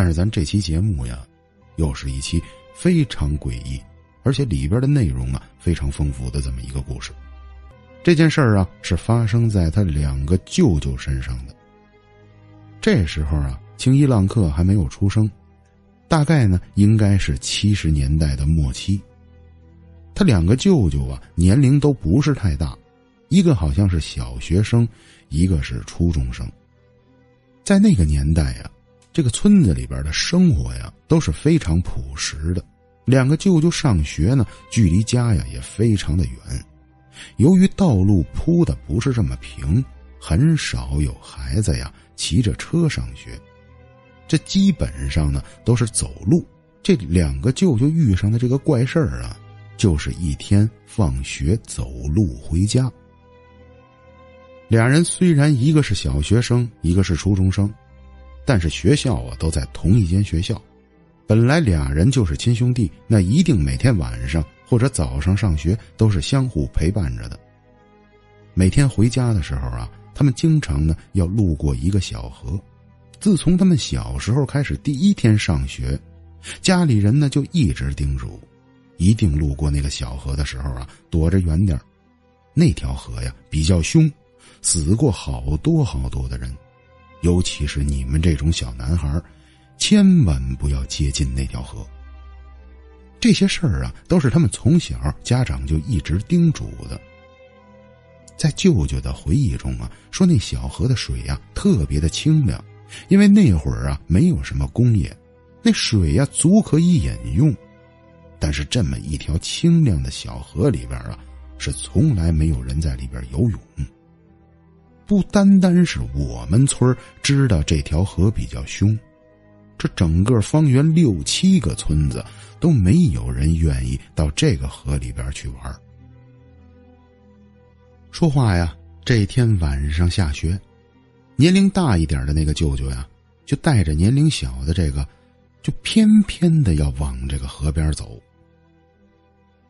但是咱这期节目呀，又是一期非常诡异，而且里边的内容啊非常丰富的这么一个故事。这件事儿啊是发生在他两个舅舅身上的。这时候啊，青衣浪客还没有出生，大概呢应该是七十年代的末期。他两个舅舅啊年龄都不是太大，一个好像是小学生，一个是初中生。在那个年代呀。这个村子里边的生活呀都是非常朴实的，两个舅舅上学呢，距离家呀也非常的远。由于道路铺的不是这么平，很少有孩子呀骑着车上学，这基本上呢都是走路。这两个舅舅遇上的这个怪事儿啊，就是一天放学走路回家。俩人虽然一个是小学生，一个是初中生。但是学校啊都在同一间学校，本来俩人就是亲兄弟，那一定每天晚上或者早上上学都是相互陪伴着的。每天回家的时候啊，他们经常呢要路过一个小河。自从他们小时候开始，第一天上学，家里人呢就一直叮嘱，一定路过那个小河的时候啊，躲着远点那条河呀比较凶，死过好多好多的人。尤其是你们这种小男孩，千万不要接近那条河。这些事儿啊，都是他们从小家长就一直叮嘱的。在舅舅的回忆中啊，说那小河的水呀特别的清凉，因为那会儿啊没有什么工业，那水呀足可以饮用。但是这么一条清亮的小河里边啊，是从来没有人在里边游泳。不单单是我们村知道这条河比较凶，这整个方圆六七个村子都没有人愿意到这个河里边去玩。说话呀，这天晚上下学，年龄大一点的那个舅舅呀，就带着年龄小的这个，就偏偏的要往这个河边走。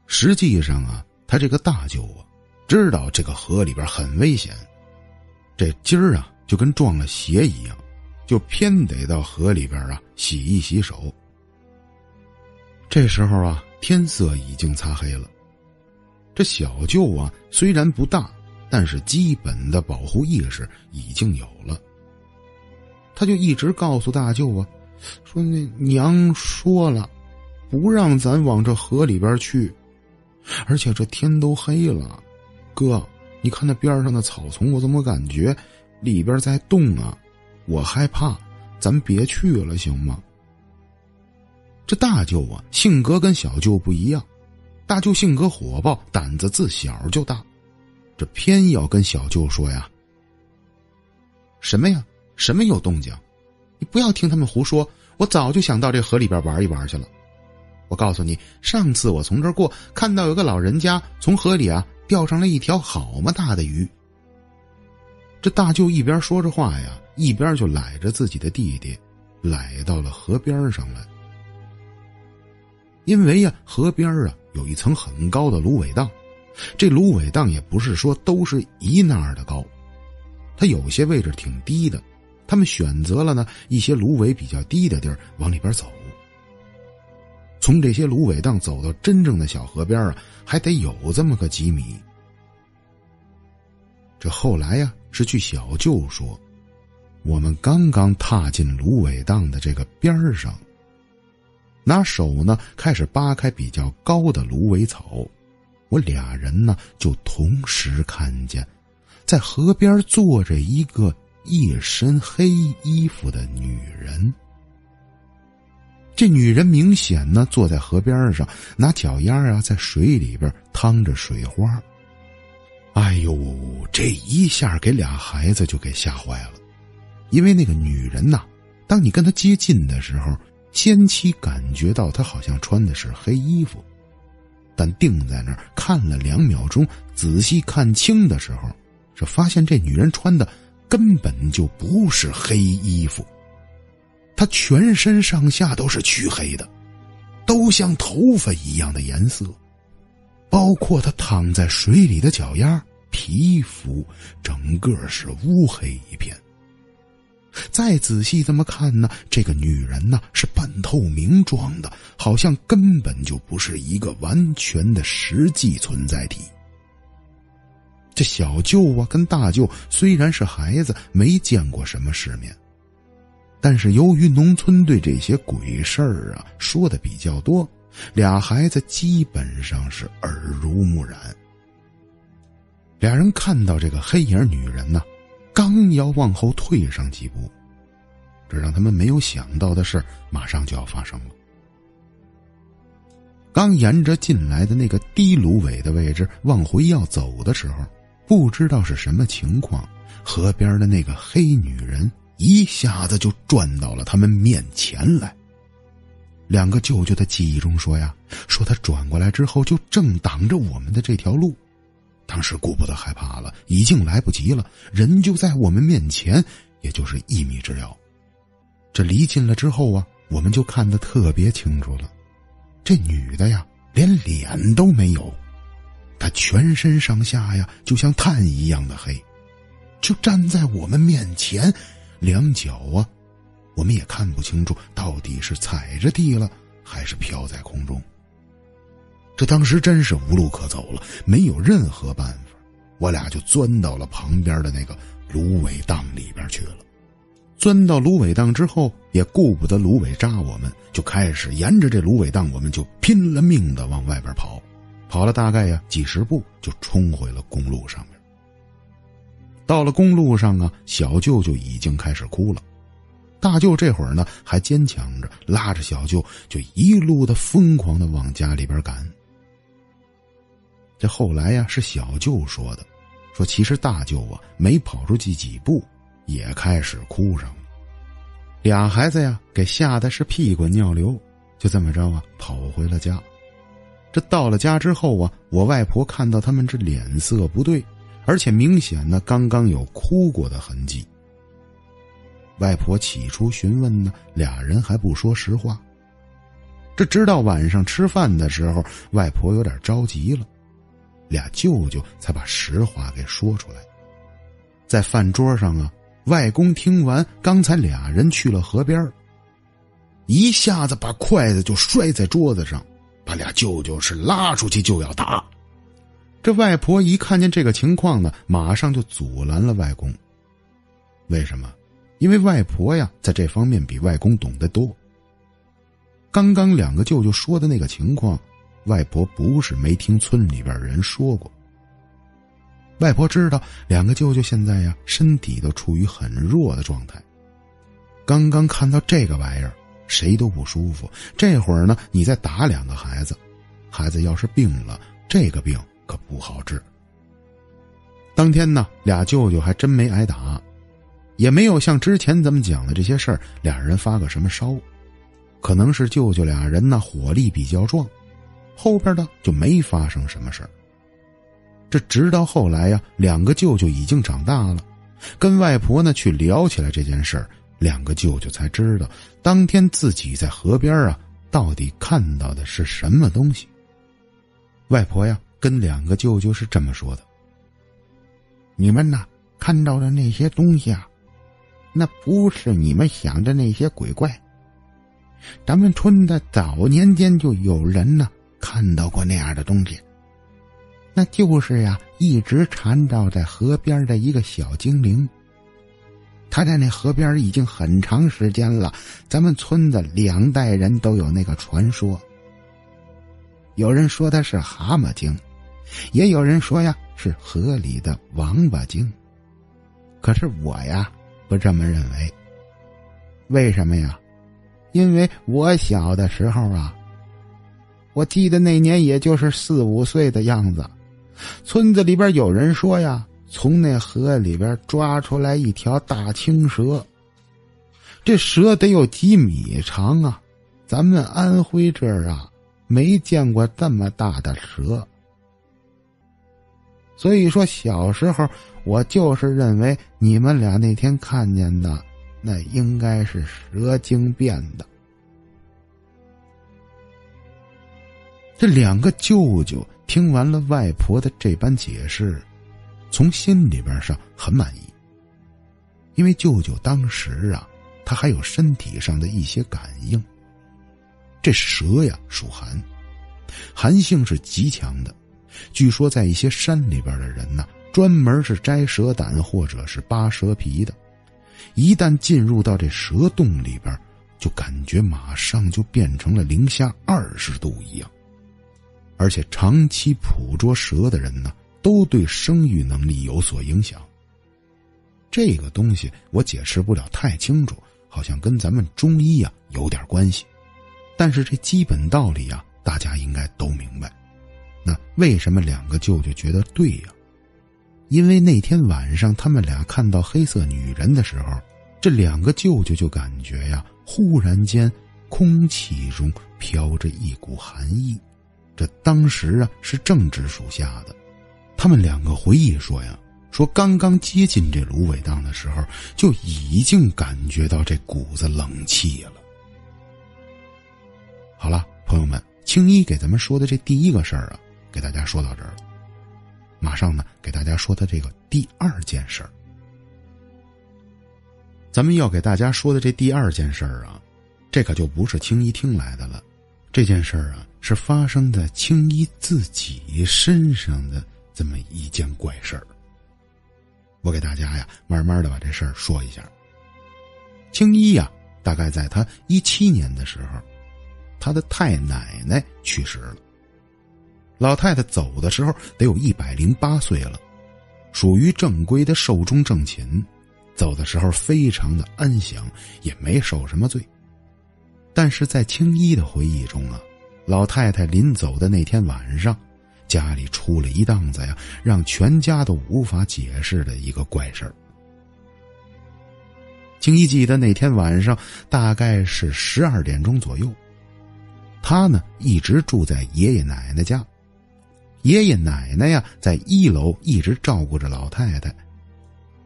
实际上啊，他这个大舅啊，知道这个河里边很危险。这今儿啊，就跟撞了邪一样，就偏得到河里边啊洗一洗手。这时候啊，天色已经擦黑了。这小舅啊，虽然不大，但是基本的保护意识已经有了。他就一直告诉大舅啊，说那娘说了，不让咱往这河里边去，而且这天都黑了，哥。你看那边上的草丛，我怎么感觉里边在动啊？我害怕，咱别去了，行吗？这大舅啊，性格跟小舅不一样，大舅性格火爆，胆子自小就大，这偏要跟小舅说呀：“什么呀？什么有动静？你不要听他们胡说，我早就想到这河里边玩一玩去了。我告诉你，上次我从这儿过，看到有个老人家从河里啊。”钓上了一条好么大的鱼。这大舅一边说着话呀，一边就揽着自己的弟弟，来到了河边上来。因为呀，河边啊有一层很高的芦苇荡，这芦苇荡也不是说都是一那儿的高，它有些位置挺低的。他们选择了呢一些芦苇比较低的地儿往里边走。从这些芦苇荡走到真正的小河边啊，还得有这么个几米。这后来呀，是据小舅说，我们刚刚踏进芦苇荡的这个边上，拿手呢开始扒开比较高的芦苇草，我俩人呢就同时看见，在河边坐着一个一身黑衣服的女人。这女人明显呢，坐在河边上，拿脚丫啊在水里边趟着水花。哎呦，这一下给俩孩子就给吓坏了，因为那个女人呐，当你跟她接近的时候，先期感觉到她好像穿的是黑衣服，但定在那儿看了两秒钟，仔细看清的时候，是发现这女人穿的根本就不是黑衣服。他全身上下都是黢黑的，都像头发一样的颜色，包括他躺在水里的脚丫，皮肤整个是乌黑一片。再仔细这么看呢，这个女人呢是半透明状的，好像根本就不是一个完全的实际存在体。这小舅啊，跟大舅虽然是孩子，没见过什么世面，但是由于农村对这些鬼事儿啊说的比较多，俩孩子基本上是耳濡目染。俩人看到这个黑影女人呢，刚要往后退上几步，这让他们没有想到的事马上就要发生了。刚沿着进来的那个低芦苇的位置往回要走的时候。不知道是什么情况，河边的那个黑女人一下子就转到了他们面前来。两个舅舅的记忆中说呀，说他转过来之后就正挡着我们的这条路，当时顾不得害怕了，已经来不及了，人就在我们面前，也就是一米之遥。这离近了之后啊，我们就看得特别清楚了，这女的呀，连脸都没有。她全身上下呀，就像炭一样的黑，就站在我们面前，两脚啊，我们也看不清楚到底是踩着地了，还是飘在空中。这当时真是无路可走了，没有任何办法，我俩就钻到了旁边的那个芦苇荡里边去了。钻到芦苇荡之后，也顾不得芦苇扎我们，就开始沿着这芦苇荡，我们就拼了命的往外边跑。跑了大概呀几十步，就冲回了公路上面。到了公路上啊，小舅舅已经开始哭了，大舅这会儿呢还坚强着，拉着小舅就一路的疯狂的往家里边赶。这后来呀是小舅说的，说其实大舅啊没跑出去几步，也开始哭上了。俩孩子呀给吓得是屁滚尿流，就这么着啊跑回了家。这到了家之后啊，我外婆看到他们这脸色不对，而且明显呢刚刚有哭过的痕迹。外婆起初询问呢，俩人还不说实话。这直到晚上吃饭的时候，外婆有点着急了，俩舅舅才把实话给说出来。在饭桌上啊，外公听完刚才俩人去了河边一下子把筷子就摔在桌子上。把俩舅舅是拉出去就要打，这外婆一看见这个情况呢，马上就阻拦了外公。为什么？因为外婆呀，在这方面比外公懂得多。刚刚两个舅舅说的那个情况，外婆不是没听村里边人说过。外婆知道两个舅舅现在呀，身体都处于很弱的状态。刚刚看到这个玩意儿。谁都不舒服。这会儿呢，你再打两个孩子，孩子要是病了，这个病可不好治。当天呢，俩舅舅还真没挨打，也没有像之前咱们讲的这些事儿，俩人发个什么烧。可能是舅舅俩人呢火力比较壮，后边的就没发生什么事儿。这直到后来呀，两个舅舅已经长大了，跟外婆呢去聊起来这件事儿。两个舅舅才知道，当天自己在河边啊，到底看到的是什么东西。外婆呀，跟两个舅舅是这么说的：“你们呐，看到的那些东西啊，那不是你们想的那些鬼怪。咱们村的早年间就有人呢看到过那样的东西，那就是呀，一直缠绕在河边的一个小精灵。”他在那河边已经很长时间了，咱们村子两代人都有那个传说。有人说他是蛤蟆精，也有人说呀是河里的王八精。可是我呀不这么认为。为什么呀？因为我小的时候啊，我记得那年也就是四五岁的样子，村子里边有人说呀。从那河里边抓出来一条大青蛇，这蛇得有几米长啊！咱们安徽这儿啊，没见过这么大的蛇。所以说，小时候我就是认为你们俩那天看见的，那应该是蛇精变的。这两个舅舅听完了外婆的这般解释。从心里边上很满意，因为舅舅当时啊，他还有身体上的一些感应。这蛇呀属寒，寒性是极强的。据说在一些山里边的人呢，专门是摘蛇胆或者是扒蛇皮的，一旦进入到这蛇洞里边，就感觉马上就变成了零下二十度一样。而且长期捕捉蛇的人呢，都对生育能力有所影响。这个东西我解释不了太清楚，好像跟咱们中医啊有点关系。但是这基本道理啊，大家应该都明白。那为什么两个舅舅觉得对呀？因为那天晚上他们俩看到黑色女人的时候，这两个舅舅就感觉呀，忽然间空气中飘着一股寒意。这当时啊是正值暑夏的，他们两个回忆说呀，说刚刚接近这芦苇荡的时候，就已经感觉到这股子冷气了。好了，朋友们，青衣给咱们说的这第一个事儿啊，给大家说到这儿。马上呢，给大家说的这个第二件事儿。咱们要给大家说的这第二件事儿啊，这可就不是青衣听来的了。这件事儿啊，是发生在青衣自己身上的这么一件怪事儿。我给大家呀，慢慢的把这事儿说一下。青衣呀，大概在他一七年的时候。他的太奶奶去世了。老太太走的时候得有一百零八岁了，属于正规的寿终正寝，走的时候非常的安详，也没受什么罪。但是在青衣的回忆中啊，老太太临走的那天晚上，家里出了一档子呀，让全家都无法解释的一个怪事儿。青衣记得那天晚上大概是十二点钟左右。他呢一直住在爷爷奶奶家，爷爷奶奶呀在一楼一直照顾着老太太，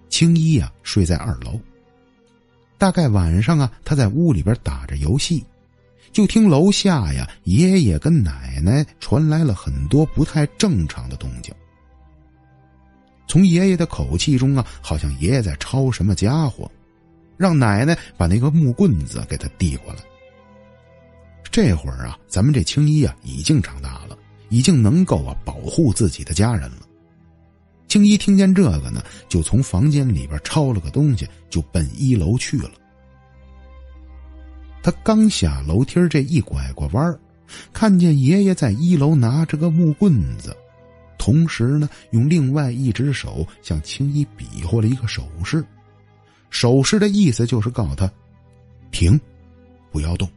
青衣呀睡在二楼。大概晚上啊，他在屋里边打着游戏，就听楼下呀爷爷跟奶奶传来了很多不太正常的动静。从爷爷的口气中啊，好像爷爷在抄什么家伙，让奶奶把那个木棍子给他递过来。这会儿啊，咱们这青衣啊已经长大了，已经能够啊保护自己的家人了。青衣听见这个呢，就从房间里边抄了个东西，就奔一楼去了。他刚下楼梯这一拐过弯看见爷爷在一楼拿着个木棍子，同时呢，用另外一只手向青衣比划了一个手势，手势的意思就是告诉他：停，不要动。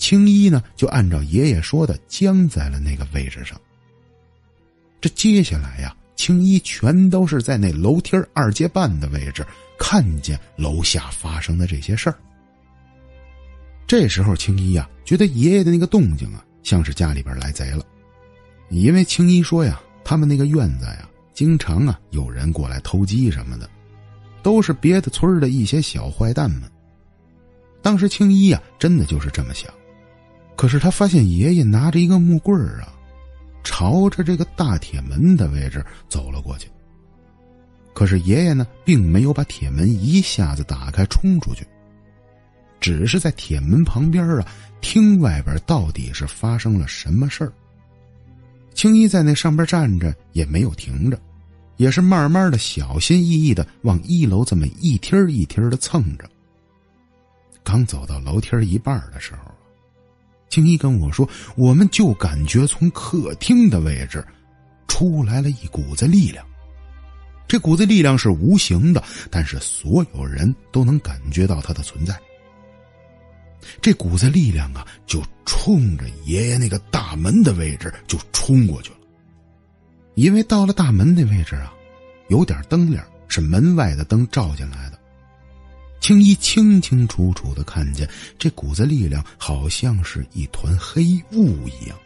青衣呢，就按照爷爷说的僵在了那个位置上。这接下来呀，青衣全都是在那楼梯二阶半的位置看见楼下发生的这些事儿。这时候，青衣呀，觉得爷爷的那个动静啊，像是家里边来贼了，因为青衣说呀，他们那个院子呀，经常啊有人过来偷鸡什么的，都是别的村的一些小坏蛋们。当时青衣呀，真的就是这么想。可是他发现爷爷拿着一个木棍儿啊，朝着这个大铁门的位置走了过去。可是爷爷呢，并没有把铁门一下子打开冲出去，只是在铁门旁边啊，听外边到底是发生了什么事儿。青衣在那上边站着，也没有停着，也是慢慢的、小心翼翼的往一楼这么一梯一梯的蹭着。刚走到楼梯一半的时候。青衣跟我说：“我们就感觉从客厅的位置出来了一股子力量，这股子力量是无形的，但是所有人都能感觉到它的存在。这股子力量啊，就冲着爷爷那个大门的位置就冲过去了。因为到了大门那位置啊，有点灯亮，是门外的灯照进来的。”青衣清清楚楚的看见，这股子力量好像是一团黑雾一样，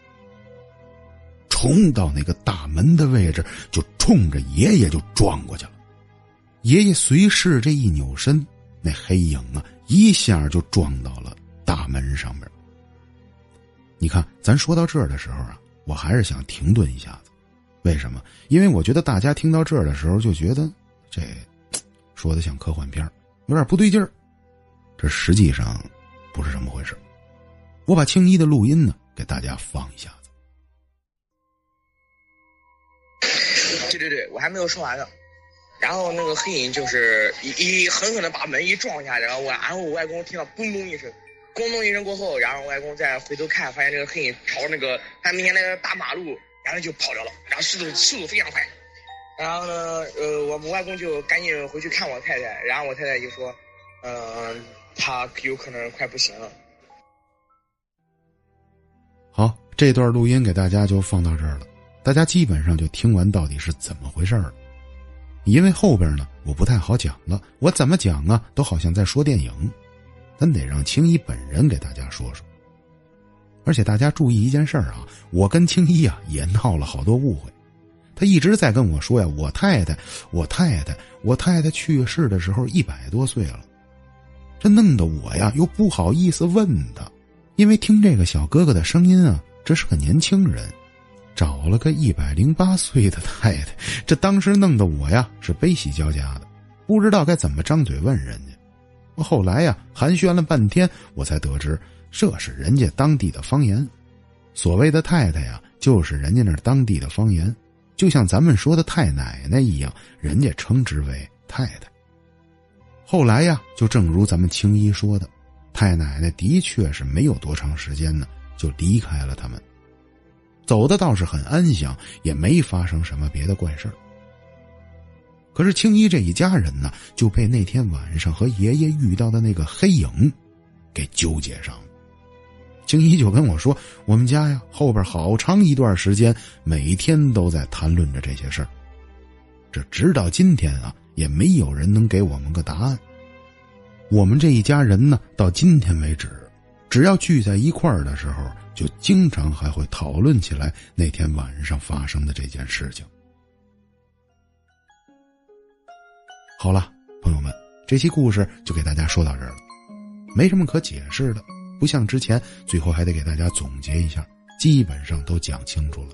冲到那个大门的位置，就冲着爷爷就撞过去了。爷爷随势这一扭身，那黑影啊，一下就撞到了大门上面。你看，咱说到这儿的时候啊，我还是想停顿一下子。为什么？因为我觉得大家听到这儿的时候，就觉得这。说的像科幻片有点不对劲儿。这实际上不是这么回事。我把青衣的录音呢给大家放一下子。对对对，我还没有说完呢。然后那个黑影就是一一狠狠的把门一撞下，然后我然后我外公听到嘣咚一声，咣咚一声过后，然后外公再回头看，发现那个黑影朝那个他面前那个大马路，然后就跑掉了，然后速度速度非常快。然后呢，呃，我们外公就赶紧回去看我太太，然后我太太就说，呃，他有可能快不行了。好，这段录音给大家就放到这儿了，大家基本上就听完到底是怎么回事了。因为后边呢，我不太好讲了，我怎么讲啊，都好像在说电影，咱得让青衣本人给大家说说。而且大家注意一件事儿啊，我跟青衣啊也闹了好多误会。一直在跟我说呀：“我太太，我太太，我太太去世的时候一百多岁了。”这弄得我呀又不好意思问他，因为听这个小哥哥的声音啊，这是个年轻人，找了个一百零八岁的太太。这当时弄得我呀是悲喜交加的，不知道该怎么张嘴问人家。后来呀寒暄了半天，我才得知这是人家当地的方言，所谓的太太呀，就是人家那当地的方言。就像咱们说的太奶奶一样，人家称之为太太。后来呀，就正如咱们青衣说的，太奶奶的确是没有多长时间呢，就离开了他们。走的倒是很安详，也没发生什么别的怪事可是青衣这一家人呢，就被那天晚上和爷爷遇到的那个黑影，给纠结上了。青衣就跟我说：“我们家呀，后边好长一段时间，每天都在谈论着这些事儿。这直到今天啊，也没有人能给我们个答案。我们这一家人呢，到今天为止，只要聚在一块儿的时候，就经常还会讨论起来那天晚上发生的这件事情。”好了，朋友们，这期故事就给大家说到这儿了，没什么可解释的。不像之前，最后还得给大家总结一下，基本上都讲清楚了。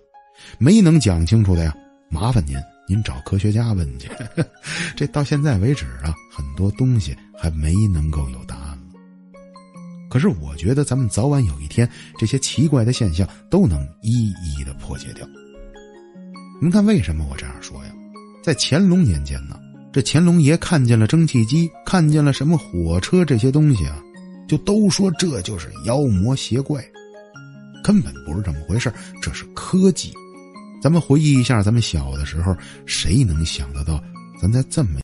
没能讲清楚的呀，麻烦您您找科学家问去。这到现在为止啊，很多东西还没能够有答案了。可是我觉得咱们早晚有一天，这些奇怪的现象都能一一的破解掉。您看，为什么我这样说呀？在乾隆年间呢，这乾隆爷看见了蒸汽机，看见了什么火车这些东西啊。就都说这就是妖魔邪怪，根本不是这么回事这是科技。咱们回忆一下，咱们小的时候，谁能想得到，咱在这么。